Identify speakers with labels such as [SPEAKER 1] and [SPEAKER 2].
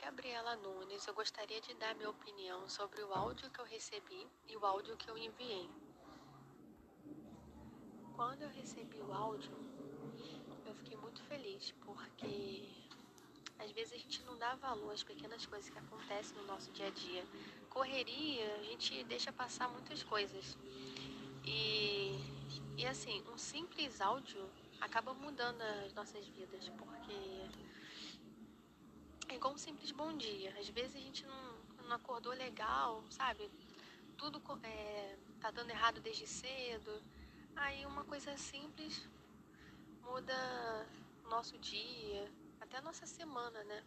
[SPEAKER 1] Gabriela Nunes. Eu gostaria de dar minha opinião sobre o áudio que eu recebi e o áudio que eu enviei. Quando eu recebi o áudio, eu fiquei muito feliz porque às vezes a gente não dá valor às pequenas coisas que acontecem no nosso dia a dia. Correria, a gente deixa passar muitas coisas. E, e assim, um simples áudio acaba mudando as nossas vidas, porque igual um simples bom dia. Às vezes a gente não, não acordou legal, sabe? Tudo é, tá dando errado desde cedo. Aí uma coisa simples muda nosso dia, até a nossa semana, né?